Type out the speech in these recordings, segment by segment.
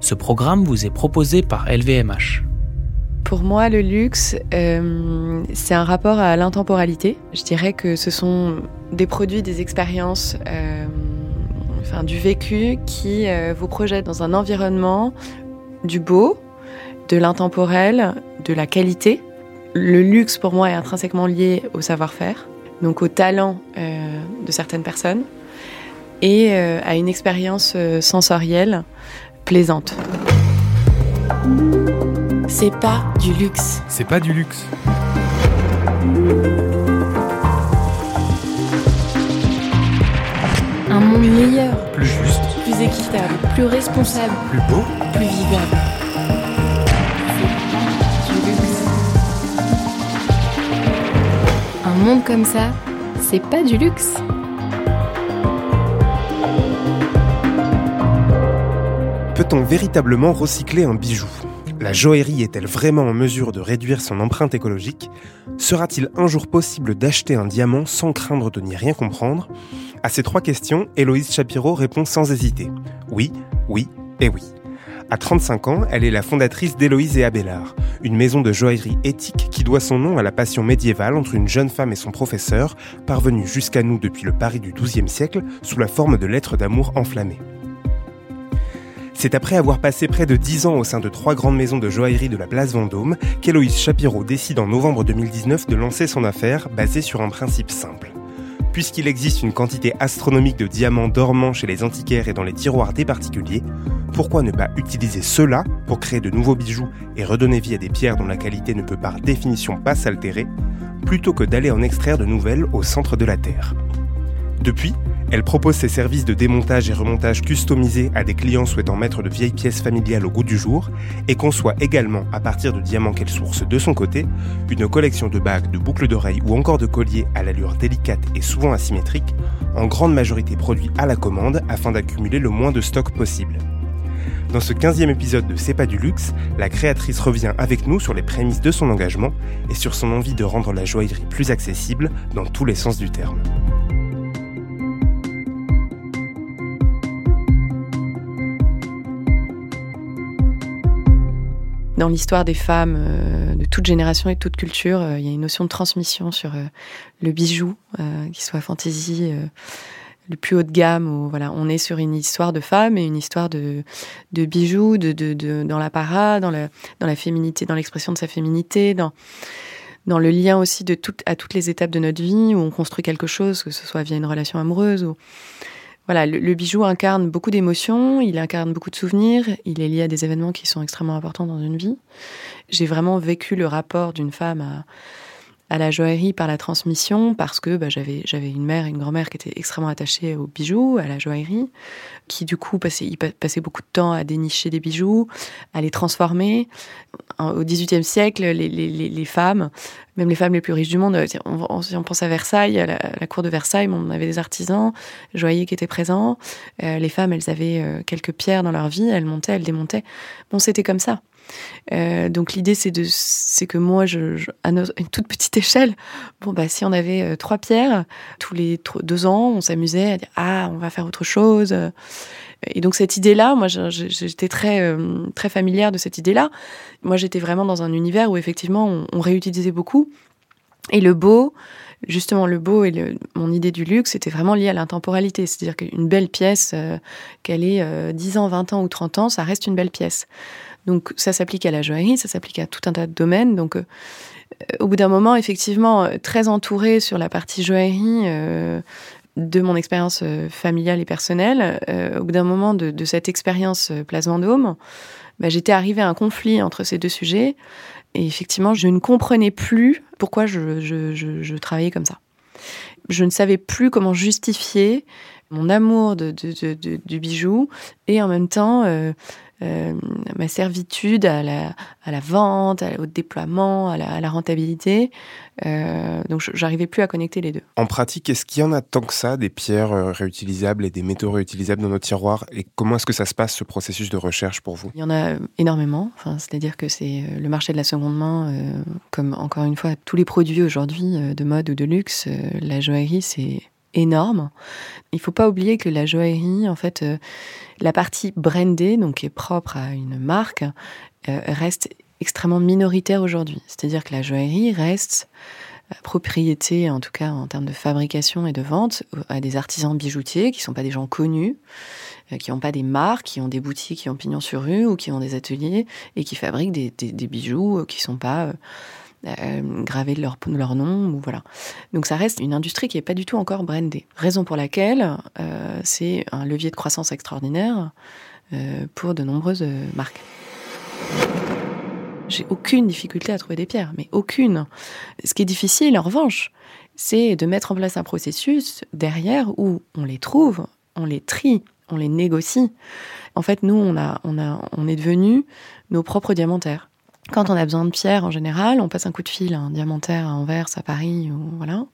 Ce programme vous est proposé par LVMH. Pour moi, le luxe, euh, c'est un rapport à l'intemporalité. Je dirais que ce sont des produits, des expériences, euh, enfin du vécu qui euh, vous projettent dans un environnement du beau, de l'intemporel, de la qualité. Le luxe, pour moi, est intrinsèquement lié au savoir-faire, donc au talent de certaines personnes et à une expérience sensorielle plaisante. C'est pas du luxe. C'est pas du luxe. Un monde meilleur, Plus juste, plus équitable, plus responsable, plus beau. plus vivable. Du luxe. Un monde comme ça, c'est pas du luxe. Peut-on véritablement recycler un bijou? La joaillerie est-elle vraiment en mesure de réduire son empreinte écologique? Sera-t-il un jour possible d'acheter un diamant sans craindre de n'y rien comprendre? À ces trois questions, Héloïse Chapiro répond sans hésiter. Oui, oui et oui. À 35 ans, elle est la fondatrice d'Héloïse et Abélard, une maison de joaillerie éthique qui doit son nom à la passion médiévale entre une jeune femme et son professeur, parvenue jusqu'à nous depuis le Paris du XIIe siècle sous la forme de lettres d'amour enflammées. C'est après avoir passé près de 10 ans au sein de trois grandes maisons de joaillerie de la place Vendôme qu'Héloïse Chapiro décide en novembre 2019 de lancer son affaire basée sur un principe simple. Puisqu'il existe une quantité astronomique de diamants dormants chez les antiquaires et dans les tiroirs des particuliers, pourquoi ne pas utiliser cela pour créer de nouveaux bijoux et redonner vie à des pierres dont la qualité ne peut par définition pas s'altérer, plutôt que d'aller en extraire de nouvelles au centre de la Terre? Depuis, elle propose ses services de démontage et remontage customisés à des clients souhaitant mettre de vieilles pièces familiales au goût du jour et conçoit également, à partir de diamants qu'elle source de son côté, une collection de bagues, de boucles d'oreilles ou encore de colliers à l'allure délicate et souvent asymétrique, en grande majorité produits à la commande afin d'accumuler le moins de stock possible. Dans ce 15e épisode de C'est pas du luxe, la créatrice revient avec nous sur les prémices de son engagement et sur son envie de rendre la joaillerie plus accessible dans tous les sens du terme. Dans l'histoire des femmes euh, de toute génération et de toute culture, euh, il y a une notion de transmission sur euh, le bijou, qu'il soit fantaisie, euh, le plus haut de gamme. Ou, voilà, on est sur une histoire de femmes et une histoire de, bijoux, de, dans l'apparat, dans la, dans la féminité, dans l'expression de sa féminité, dans, le lien aussi de à toutes les étapes de notre vie où on construit quelque chose, que ce soit via une relation amoureuse ou voilà, le, le bijou incarne beaucoup d'émotions, il incarne beaucoup de souvenirs, il est lié à des événements qui sont extrêmement importants dans une vie. J'ai vraiment vécu le rapport d'une femme à, à la joaillerie par la transmission parce que bah, j'avais une mère et une grand-mère qui étaient extrêmement attachées aux bijoux, à la joaillerie, qui du coup passaient, beaucoup de temps à dénicher des bijoux, à les transformer. Au XVIIIe siècle, les, femmes, même les femmes les plus riches du monde, euh, on, on- pense à Versailles, à la, à la cour de Versailles, on avait des artisans, joailliers qui étaient présents. Euh, les femmes, elles avaient euh, quelques pierres dans leur vie, elles montaient, elles démontaient. Bon, c'était comme ça. Euh, donc l'idée c'est que moi je, à une toute petite échelle bon bah si on avait euh, trois pierres tous les deux ans on s'amusait à dire ah on va faire autre chose. Et donc cette idée là moi j'étais très euh, très familière de cette idée là moi j'étais vraiment dans un univers où effectivement on, réutilisait beaucoup. Et le beau justement le beau et mon idée du luxe c'était vraiment lié à l'intemporalité. C'est-à-dire qu'une belle pièce qu'elle ait euh, 10 ans 20 ans ou 30 ans ça reste une belle pièce donc ça s'applique à la joaillerie, ça s'applique à tout un tas de domaines. Donc euh, au bout d'un moment, effectivement, euh, très entourée sur la partie joaillerie euh, de mon expérience familiale et personnelle, au bout d'un moment de, cette expérience Place bah, j'étais arrivée à un conflit entre ces deux sujets. Et effectivement, je ne comprenais plus pourquoi je, travaillais comme ça. Je ne savais plus comment justifier mon amour du bijou et en même temps euh, ma servitude à la, à la vente, au déploiement, à la, à la rentabilité. Euh, donc, j'arrivais plus à connecter les deux. En pratique, est-ce qu'il y en a tant que ça, des pierres euh, réutilisables et des métaux réutilisables dans nos tiroirs? Et comment est-ce que ça se passe, ce processus de recherche pour vous? Il y en a énormément. Enfin, C'est-à-dire que c'est euh, le marché de la seconde main, euh, comme encore une fois tous les produits aujourd'hui euh, de mode ou de luxe, euh, la joaillerie, c'est énorme. Il faut pas oublier que la joaillerie, en fait, euh, la partie brandée, donc qui est propre à une marque, euh, reste extrêmement minoritaire aujourd'hui. C'est-à-dire que la joaillerie reste euh, propriété, en tout cas en termes de fabrication et de vente, à des artisans bijoutiers qui ne sont pas des gens connus, qui n'ont pas des marques, qui ont des boutiques qui ont pignon sur rue ou qui ont des ateliers et qui fabriquent des, des bijoux qui ne sont pas euh, graver leur, leur nom. Ou voilà. Donc ça reste une industrie qui n'est pas du tout encore brandée. Raison pour laquelle euh, c'est un levier de croissance extraordinaire euh, pour de nombreuses marques. J'ai aucune difficulté à trouver des pierres, mais aucune. Ce qui est difficile, en revanche, c'est de mettre en place un processus derrière où on les trouve, on les trie, on les négocie. En fait, nous, on, a, on, a, on est devenus nos propres diamantaires. Quand on a besoin de pierres, en général, on passe un coup de fil à un diamantaire à Anvers, à Paris, ou voilà.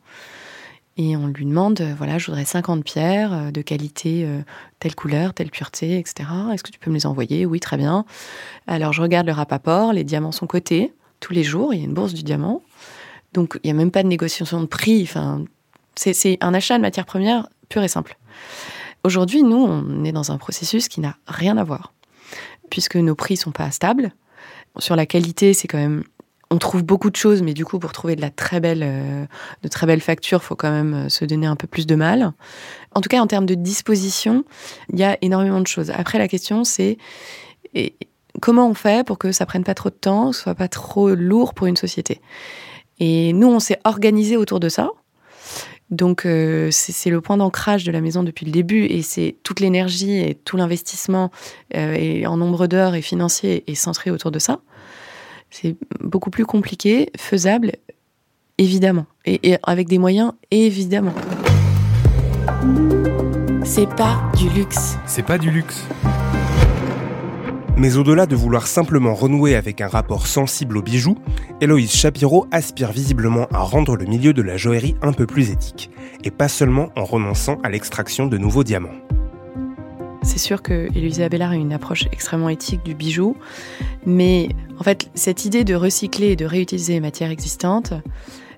Et on lui demande, euh, voilà, je voudrais 50 pierres euh, de qualité, euh, telle couleur, telle pureté, etc. Est-ce que tu peux me les envoyer? Oui, très bien. Alors je regarde le rapport, les diamants sont cotés tous les jours, il y a une bourse du diamant. Donc il n'y a même pas de négociation de prix. Enfin, c'est un achat de matière première pur et simple. Aujourd'hui, nous, on est dans un processus qui n'a rien à voir, puisque nos prix sont pas stables. Sur la qualité, c'est quand même on trouve beaucoup de choses, mais du coup, pour trouver de la très belle, euh, de très belles factures, faut quand même euh, se donner un peu plus de mal. En tout cas, en termes de disposition, il y a énormément de choses. Après, la question, c'est comment on fait pour que ça prenne pas trop de temps, soit pas trop lourd pour une société? Et nous, on s'est organisé autour de ça. Donc euh, c'est le point d'ancrage de la maison depuis le début et c'est toute l'énergie et tout l'investissement euh, en nombre d'heures et financier est centré autour de ça. C'est beaucoup plus compliqué, faisable, évidemment, et avec des moyens, évidemment. C'est pas du luxe. C'est pas du luxe. Mais au-delà de vouloir simplement renouer avec un rapport sensible aux bijoux, Héloïse Shapiro aspire visiblement à rendre le milieu de la joaillerie un peu plus éthique, et pas seulement en renonçant à l'extraction de nouveaux diamants. C'est sûr que Héloïse Abélard a une approche extrêmement éthique du bijou, mais en fait, cette idée de recycler et de réutiliser les matières existantes,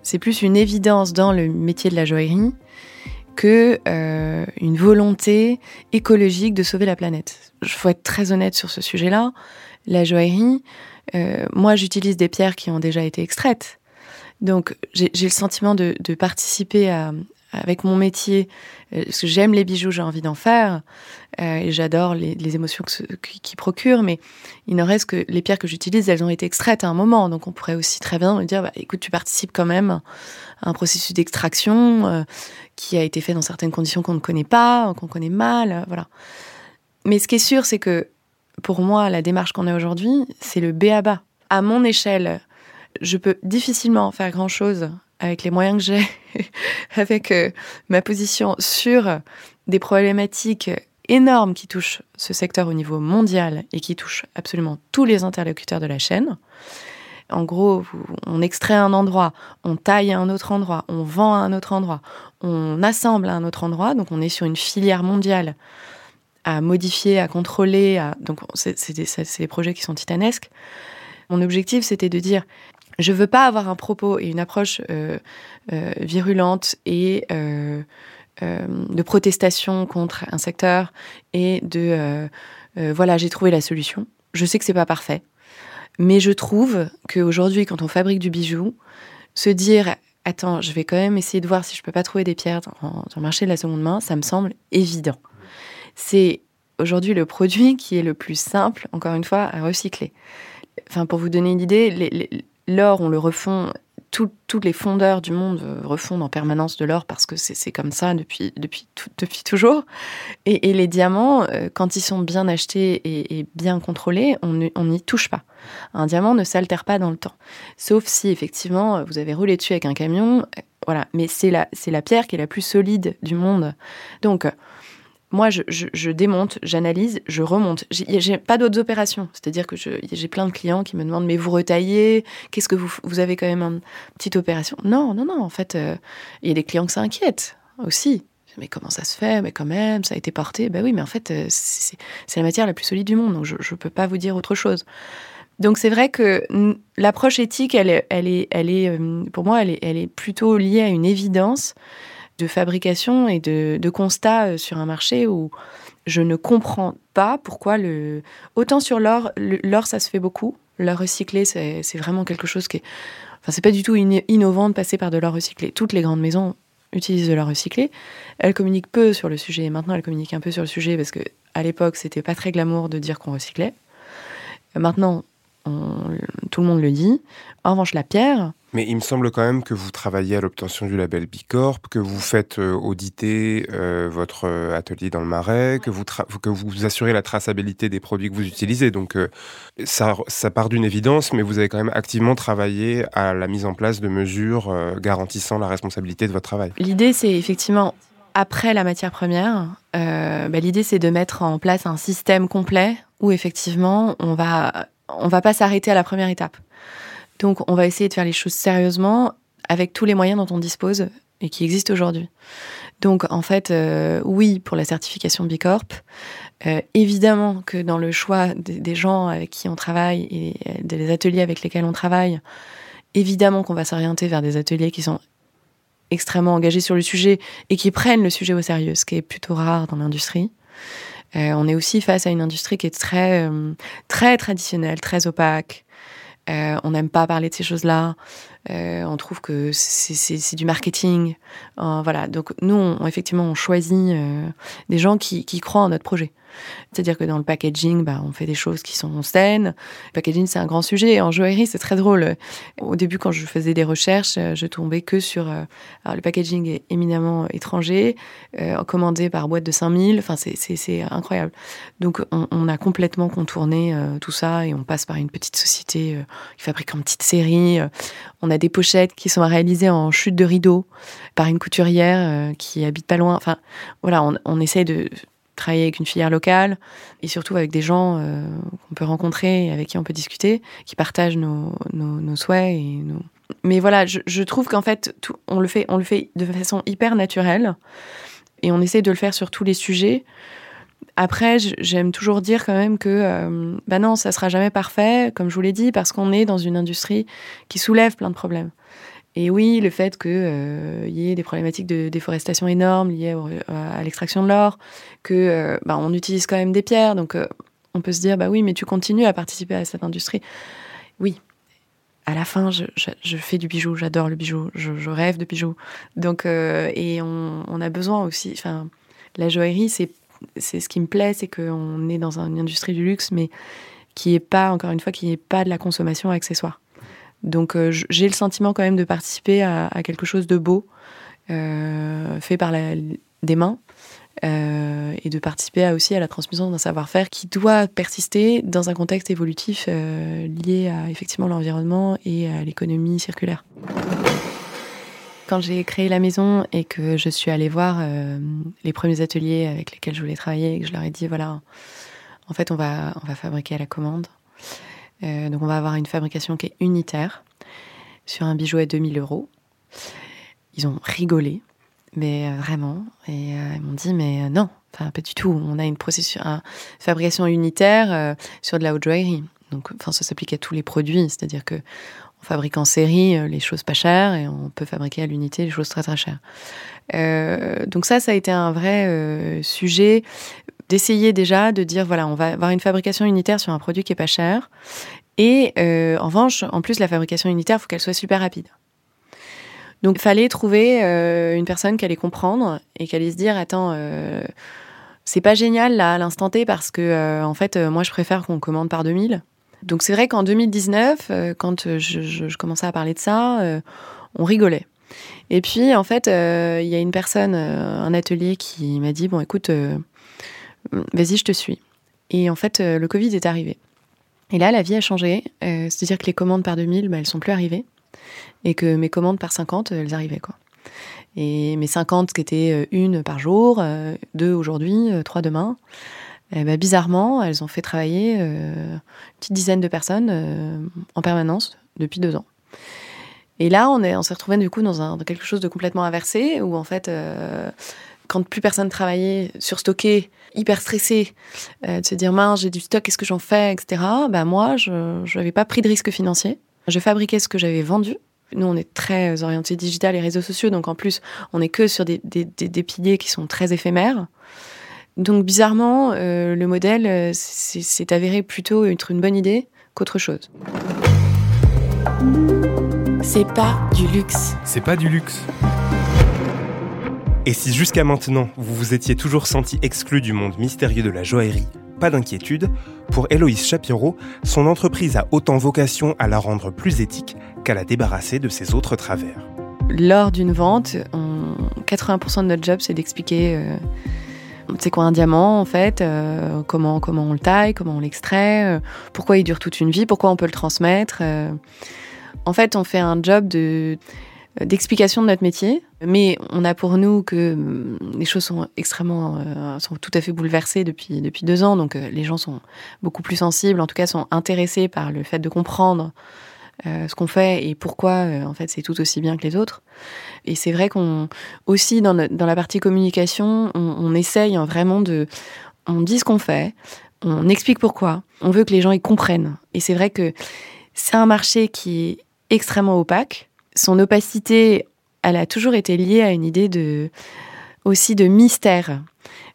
c'est plus une évidence dans le métier de la joaillerie que euh, une volonté écologique de sauver la planète. Il faut être très honnête sur ce sujet-là. La joaillerie, euh, moi j'utilise des pierres qui ont déjà été extraites. Donc j'ai le sentiment de, de participer à, avec mon métier, euh, parce que j'aime les bijoux, j'ai envie d'en faire, euh, et j'adore les, émotions qu'ils qui procurent, mais il ne reste que les pierres que j'utilise, elles ont été extraites à un moment, donc on pourrait aussi très bien me dire, bah, écoute, tu participes quand même à un processus d'extraction euh, qui a été fait dans certaines conditions qu'on ne connaît pas, qu'on connaît mal, voilà. Mais ce qui est sûr, c'est que pour moi, la démarche qu'on a aujourd'hui, c'est le B à bas. À mon échelle, je peux difficilement faire grand-chose avec les moyens que j'ai, avec euh, ma position sur des problématiques énormes qui touchent ce secteur au niveau mondial et qui touchent absolument tous les interlocuteurs de la chaîne. En gros, on extrait un endroit, on taille à un autre endroit, on vend à un autre endroit, on assemble à un autre endroit. Donc on est sur une filière mondiale à modifier, à contrôler. Donc c'est des projets qui sont titanesques. Mon objectif, c'était de dire je veux pas avoir un propos et une approche euh, euh, virulente et euh, de protestation contre un secteur et de voilà j'ai trouvé la solution. Je sais que c'est pas parfait, mais je trouve qu'aujourd'hui quand on fabrique du bijou, se dire attends je vais quand même essayer de voir si je peux pas trouver des pierres dans, le marché de la seconde main, ça me semble évident. C'est aujourd'hui le produit qui est le plus simple, encore une fois, à recycler. Enfin, pour vous donner une idée, les, l'or, on le refond. tous les fondeurs du monde refondent en permanence de l'or parce que c'est comme ça depuis, depuis, depuis toujours. Et, les diamants, euh, quand ils sont bien achetés et, bien contrôlés, on n'y touche pas. Un diamant ne s'altère pas dans le temps. Sauf si, effectivement, vous avez roulé dessus avec un camion. Euh, voilà. Mais c'est la, la pierre qui est la plus solide du monde. Donc, moi, je, démonte, j'analyse, je remonte. J'ai pas d'autres opérations. C'est-à-dire que j'ai plein de clients qui me demandent mais vous retaillez? Qu'est-ce que vous avez quand même une petite opération? Non, non, non. En fait, euh, il y a des clients qui s'inquiètent aussi. Mais comment ça se fait? Mais quand même, ça a été porté. Ben oui, mais en fait, euh, c'est la matière la plus solide du monde. Donc je ne peux pas vous dire autre chose. Donc c'est vrai que l'approche éthique, elle, est, euh, pour moi, elle est plutôt liée à une évidence de fabrication et de, de constat euh, sur un marché où je ne comprends pas pourquoi le. Autant sur l'or, l'or, ça se fait beaucoup. L'or recyclé, c'est vraiment quelque chose qui est. Enfin, c'est pas du tout innovant de passer par de l'or recyclé. Toutes les grandes maisons utilisent de l'or recyclé. Elles communiquent peu sur le sujet. Maintenant, elles communiquent un peu sur le sujet parce que à l'époque, c'était pas très glamour de dire qu'on recyclait. Maintenant, tout le monde le dit. En revanche, la pierre. Mais il me semble quand même que vous travaillez à l'obtention du label Bicorp, que vous faites euh, auditer euh, votre euh, atelier dans le Marais, que vous, que vous assurez la traçabilité des produits que vous utilisez. Donc ça, ça part d'une évidence, mais vous avez quand même activement travaillé à la mise en place de mesures garantissant la responsabilité de votre travail. L'idée, c'est effectivement après la matière première, bah, l'idée c'est de mettre en place un système complet où effectivement on va on va pas s'arrêter à la première étape. Donc, on va essayer de faire les choses sérieusement avec tous les moyens dont on dispose et qui existent aujourd'hui. Donc, en fait, euh, oui, pour la certification Bicorp. Euh, évidemment que dans le choix des, gens avec qui on travaille et des ateliers avec lesquels on travaille, évidemment qu'on va s'orienter vers des ateliers qui sont extrêmement engagés sur le sujet et qui prennent le sujet au sérieux, ce qui est plutôt rare dans l'industrie. Euh, on est aussi face à une industrie qui est euh, très traditionnelle, très opaque. Euh, on n'aime pas parler de ces choses-là. On trouve que c'est du marketing. voilà. Donc nous, effectivement, on choisit des gens qui, croient en notre projet. C'est-à-dire que dans le packaging, bah, on fait des choses qui sont saines. Le packaging, c'est un grand sujet. En joaillerie, c'est très drôle. Au début, quand je faisais des recherches, euh, je tombais que sur... Euh, alors, le packaging est éminemment étranger, euh, commandé par boîte de 5000. Enfin, c'est incroyable. Donc, on, a complètement contourné tout ça et on passe par une petite société qui fabrique en petite série. on a des pochettes qui sont réalisées en chute de rideau par une couturière qui habite pas loin. Enfin, voilà, on, on essaie de travailler avec une filière locale et surtout avec des gens euh, qu'on peut rencontrer et avec qui on peut discuter, qui partagent nos, nos, souhaits. Mais voilà, je, trouve qu'en fait, on, le fait, on le fait de façon hyper naturelle et on essaie de le faire sur tous les sujets. Après, j'aime toujours dire quand même que euh, bah non, ça sera jamais parfait, comme je vous l'ai dit, parce qu'on est dans une industrie qui soulève plein de problèmes. Et oui, le fait qu'il euh, y ait des problématiques de déforestation énormes liées à l'extraction de l'or, que euh, bah, on utilise quand même des pierres, donc euh, on peut se dire bah oui, mais tu continues à participer à cette industrie. Oui. À la fin, je, fais du bijou, j'adore le bijou, je, rêve de bijoux. Donc, et on, a besoin aussi. Enfin, la joaillerie, c'est c'est ce qui me plaît, c'est qu'on est dans une industrie du luxe, mais qui est pas, encore une fois, qui n'est pas de la consommation accessoire. Donc euh, j'ai le sentiment quand même de participer à, quelque chose de beau, euh, fait par des mains, euh, et de participer aussi à la transmission d'un savoir-faire qui doit persister dans un contexte évolutif lié à effectivement l'environnement et à l'économie circulaire. Quand j'ai créé la maison et que je suis allée voir les premiers ateliers avec lesquels je voulais travailler et que je leur ai dit voilà, en fait on va, on va fabriquer à la commande. Euh, donc on va avoir une fabrication qui est unitaire sur un bijou à 2000 euros. Ils ont rigolé, mais euh, vraiment. Et euh, ils m'ont dit, mais non, enfin pas du tout. On a une, une fabrication unitaire sur de la haute joaillerie. Donc enfin, ça s'applique à tous les produits, c'est-à-dire que on fabrique en série les choses pas chères et on peut fabriquer à l'unité les choses très très chères. donc ça, ça a été un vrai sujet d'essayer déjà de dire voilà, on va avoir une fabrication unitaire sur un produit qui est pas cher. Et euh, en revanche, en plus, la fabrication unitaire, il faut qu'elle soit super rapide. Donc, il fallait trouver euh, une personne qui allait comprendre et qui allait se dire attends, euh, c'est pas génial là à l'instant T parce que en fait, moi, je préfère qu'on commande par 2000. Donc, c'est vrai qu'en 2019, quand je, je, commençais à parler de ça, on rigolait. Et puis, en fait, il y a une personne, un atelier qui m'a dit bon, écoute vas-y, je te suis. Et en fait, euh, le Covid est arrivé. Et là, la vie a changé. Euh, c'est-à-dire que les commandes par 2000, bah, elles sont plus arrivées. Et que mes commandes par 50, elles arrivaient. quoi. Et mes 50, qui étaient euh, une par jour, deux aujourd'hui, trois demain, eh ben, bizarrement, elles ont fait travailler une petite dizaine de personnes en permanence depuis deux ans. Et là, on, s'est retrouvé du coup dans, quelque chose de complètement inversé, où en fait, quand plus personne travaillait sur stocker, hyper stressé, euh, de se dire mince, j'ai du stock, qu'est-ce que j'en fais, etc. Bah moi, je n'avais pas pris de risque financier. Je fabriquais ce que j'avais vendu Nous, on est très orienté digital et réseaux sociaux, donc en plus, on est que sur des, piliers qui sont très éphémères. Donc bizarrement, euh, le modèle euh, s'est avéré plutôt être une bonne idée qu'autre chose. C'est pas du luxe. C'est pas du luxe. Et si jusqu'à maintenant, vous vous étiez toujours senti exclu du monde mystérieux de la joaillerie, pas d'inquiétude, pour Héloïse Shapiro, son entreprise a autant vocation à la rendre plus éthique qu'à la débarrasser de ses autres travers. Lors d'une vente, 80% de notre job, c'est d'expliquer euh, c'est quoi un diamant en fait, euh, comment, comment on le taille, comment on l'extrait, euh, pourquoi il dure toute une vie, pourquoi on peut le transmettre. En fait, on fait un job de d'explication de notre métier, mais on a pour nous que hum, les choses sont extrêmement, sont tout à fait bouleversées depuis depuis deux ans, donc les gens sont beaucoup plus sensibles, en tout cas sont intéressés par le fait de comprendre euh, ce qu'on fait et pourquoi euh, en fait c'est tout aussi bien que les autres. Et c'est vrai qu'on aussi dans, la partie communication, on, on essaye hein, vraiment de, on dit ce qu'on fait, on explique pourquoi, on veut que les gens y comprennent. Et c'est vrai que c'est un marché qui est extrêmement opaque. Son opacité, elle a toujours été liée à une idée de aussi de mystère,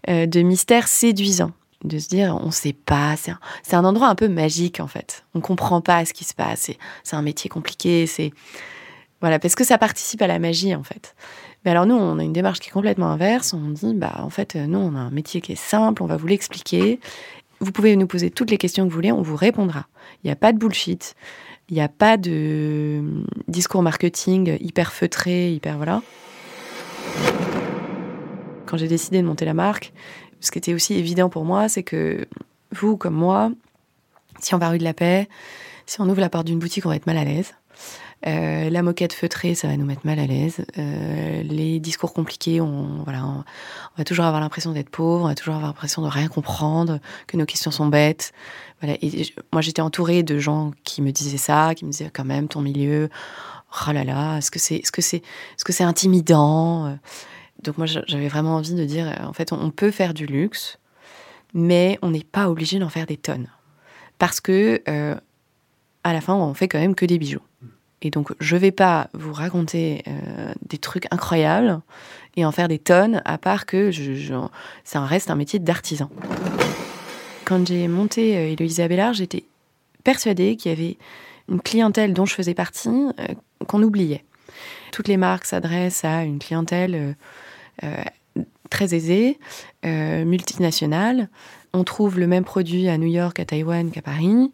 euh, de mystère séduisant de se dire on sait pas c'est un, un, endroit un peu magique en fait. On comprend pas ce qui se passe c'est un métier compliqué c'est voilà parce que ça participe à la magie en fait. Mais alors nous on a une démarche qui est complètement inverse. On dit bah en fait nous on a un métier qui est simple on va vous l'expliquer. Vous pouvez nous poser toutes les questions que vous voulez on vous répondra. Il n'y a pas de bullshit. Il n'y a pas de discours marketing hyper feutré hyper voilà. Quand j'ai décidé de monter la marque ce qui était aussi évident pour moi, c'est que vous, comme moi, si on va rue de la Paix, si on ouvre la porte d'une boutique, on va être mal à l'aise. Euh, la moquette feutrée, ça va nous mettre mal à l'aise. Euh, les discours compliqués, on, voilà, on, va toujours avoir l'impression d'être pauvre, on va toujours avoir l'impression de rien comprendre, que nos questions sont bêtes. Moi, j'étais entourée de gens qui me disaient ça, qui me disaient quand même ton milieu. Oh là là, est-ce que c'est, est-ce que c'est, est-ce que c'est intimidant donc moi, j'avais vraiment envie de dire, en fait, on peut faire du luxe, mais on n'est pas obligé d'en faire des tonnes. Parce que, euh, à la fin, on fait quand même que des bijoux. Et donc, je ne vais pas vous raconter euh, des trucs incroyables et en faire des tonnes, à part que je, ça reste un métier d'artisan. Quand j'ai monté euh, Abélard, j'étais persuadée qu'il y avait une clientèle dont je faisais partie qu'on oubliait. Toutes les marques s'adressent à une clientèle euh, très aisée, euh, multinationale. On trouve le même produit à New York, à Taïwan qu'à Paris.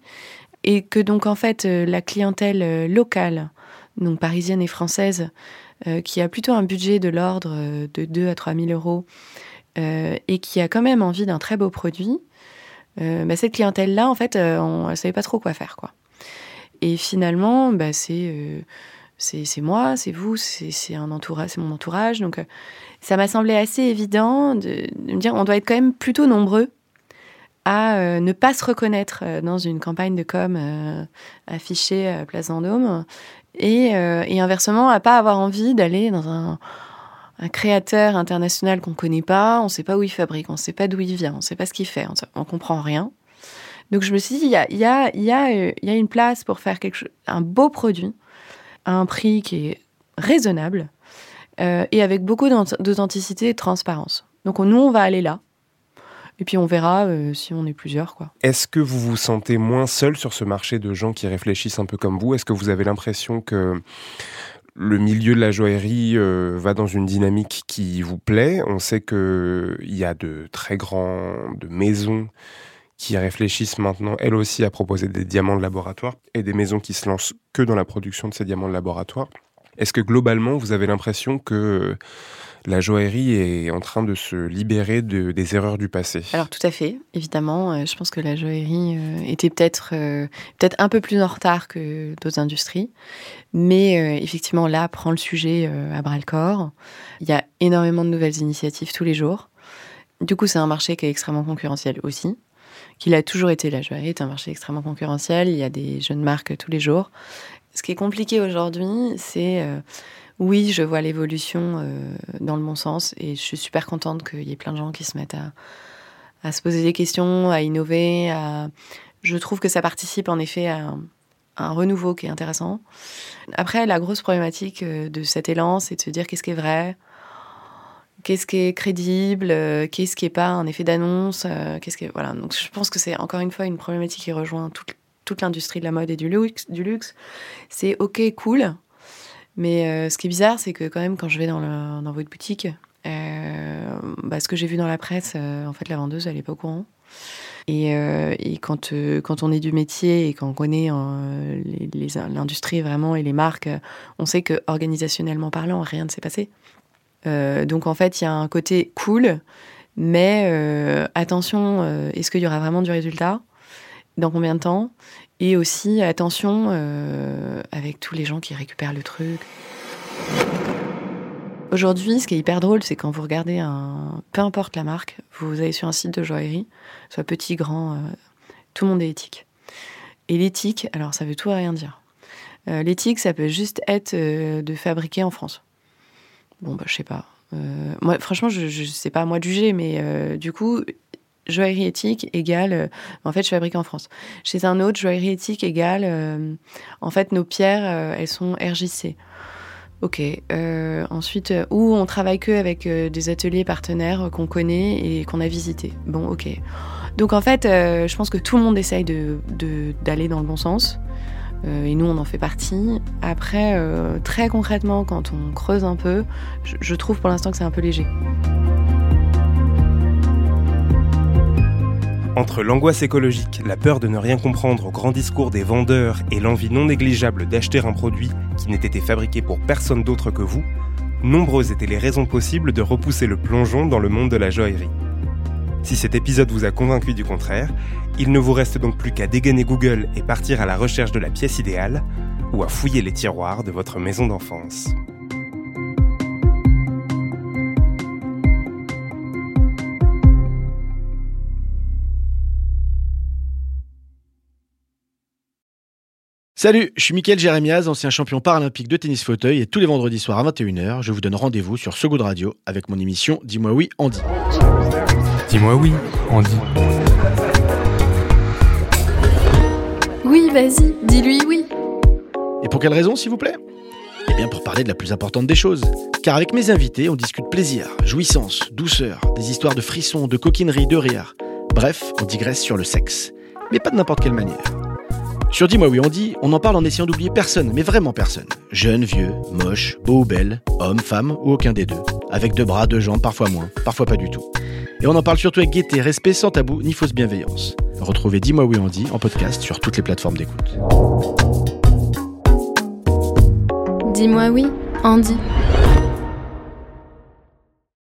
Et que donc, en fait, euh, la clientèle locale, donc parisienne et française, qui a plutôt un budget de l'ordre de 2 à 3 000 euros et qui a quand même envie d'un très beau produit, bah, cette clientèle-là, en fait, on ne savait pas trop quoi faire. quoi. Et finalement, bah, c'est c'est moi, c'est vous, c'est mon entourage. Donc, euh, ça m'a semblé assez évident de, me dire, on doit être quand même plutôt nombreux à euh, ne pas se reconnaître euh, dans une campagne de com affichée à Place Vendôme et, inversement à pas avoir envie d'aller dans un, créateur international qu'on connaît pas, on sait pas où il fabrique, on sait pas d'où il vient, on sait pas ce qu'il fait, on, on, comprend rien. Donc je me suis dit, il y a, une place pour faire un beau produit à un prix qui est raisonnable euh, et avec beaucoup d'authenticité et de transparence. Donc nous, on va aller là. Et puis on verra euh, si on est plusieurs. quoi. Est-ce que vous vous sentez moins seul sur ce marché de gens qui réfléchissent un peu comme vous? Est-ce que vous avez l'impression que le milieu de la joaillerie euh, va dans une dynamique qui vous plaît? On sait qu'il y a de très grandes maisons qui réfléchissent maintenant, elles aussi, à proposer des diamants de laboratoire et des maisons qui se lancent que dans la production de ces diamants de laboratoire. Est-ce que globalement, vous avez l'impression que la joaillerie est en train de se libérer de, des erreurs du passé? Alors tout à fait, évidemment. Euh, je pense que la joaillerie euh, était peut-être euh, peut-être un peu plus en retard que d'autres industries, mais effectivement là prend le sujet à bras le corps. Il y a énormément de nouvelles initiatives tous les jours. Du coup, c'est un marché qui est extrêmement concurrentiel aussi qu'il a toujours été. La joaillerie est un marché extrêmement concurrentiel. Il y a des jeunes marques tous les jours. Ce qui est compliqué aujourd'hui, c'est euh, oui, je vois l'évolution euh, dans le bon sens et je suis super contente qu'il y ait plein de gens qui se mettent à, à se poser des questions, à innover. À... Je trouve que ça participe en effet à, un renouveau qui est intéressant. Après, la grosse problématique de cet élan, c'est de se dire qu'est-ce qui est vrai, qu'est-ce qui est crédible, qu'est-ce qui n'est pas un effet d'annonce, qu'est-ce qui voilà. Donc je pense que c'est encore une fois une problématique qui rejoint toute, l'industrie de la mode et du luxe. C'est ok, cool, mais ce qui est bizarre, c'est que quand même quand je vais dans, votre boutique, bah, ce que j'ai vu dans la presse, en fait, la vendeuse, elle n'est pas au courant. Et, euh, quand, euh, on est du métier et qu'on connaît euh, l'industrie vraiment et les marques, on sait que organisationnellement parlant, rien ne s'est passé. Donc en fait, il y a un côté cool, mais attention, est-ce qu'il y aura vraiment du résultat? Dans combien de temps? Et aussi, attention avec tous les gens qui récupèrent le truc. Aujourd'hui, ce qui est hyper drôle, c'est quand vous regardez un. Peu importe la marque, vous allez sur un site de joaillerie, soit petit, grand, euh, tout le monde est éthique. Et l'éthique, alors ça veut tout et rien dire. Euh, l'éthique, ça peut juste être euh, de fabriquer en France. Bon, bah, je sais pas. moi, franchement, je, je sais pas à moi de juger, mais du coup, joaillerie éthique égale, en fait, je fabrique en France. Chez un autre, joaillerie éthique égale, en fait, nos pierres, elles sont RJC. Ok. Euh, ensuite, euh, où on travaille que avec euh, des ateliers partenaires qu'on connaît et qu'on a visités. Bon, ok. Donc en fait, je pense que tout le monde essaye de, d'aller dans le bon sens. Et nous, on en fait partie. Après, très concrètement, quand on creuse un peu, je trouve pour l'instant que c'est un peu léger. Entre l'angoisse écologique, la peur de ne rien comprendre au grand discours des vendeurs et l'envie non négligeable d'acheter un produit qui n'ait été fabriqué pour personne d'autre que vous, nombreuses étaient les raisons possibles de repousser le plongeon dans le monde de la joaillerie. Si cet épisode vous a convaincu du contraire, il ne vous reste donc plus qu'à dégainer Google et partir à la recherche de la pièce idéale, ou à fouiller les tiroirs de votre maison d'enfance. Salut, je suis Mickaël Jérémiaz, ancien champion paralympique de tennis fauteuil et tous les vendredis soirs à 21h, je vous donne rendez-vous sur So Good Radio avec mon émission Dis-moi oui, Andy. Dis-moi oui, Andy. Oui, vas-y, dis-lui oui. Et pour quelle raison, s'il vous plaît? Eh bien pour parler de la plus importante des choses. Car avec mes invités, on discute plaisir, jouissance, douceur, des histoires de frissons, de coquinerie, de rire. Bref, on digresse sur le sexe. Mais pas de n'importe quelle manière. Sur Dis-moi oui on dit, on en parle en essayant d'oublier personne, mais vraiment personne. Jeune, vieux, moche, beau ou belle, homme, femme ou aucun des deux. Avec deux bras, deux jambes, parfois moins, parfois pas du tout. Et on en parle surtout avec gaieté, respect, sans tabou, ni fausse bienveillance. Retrouvez Dis-moi oui on dit en podcast sur toutes les plateformes d'écoute. Dis-moi oui, Andy.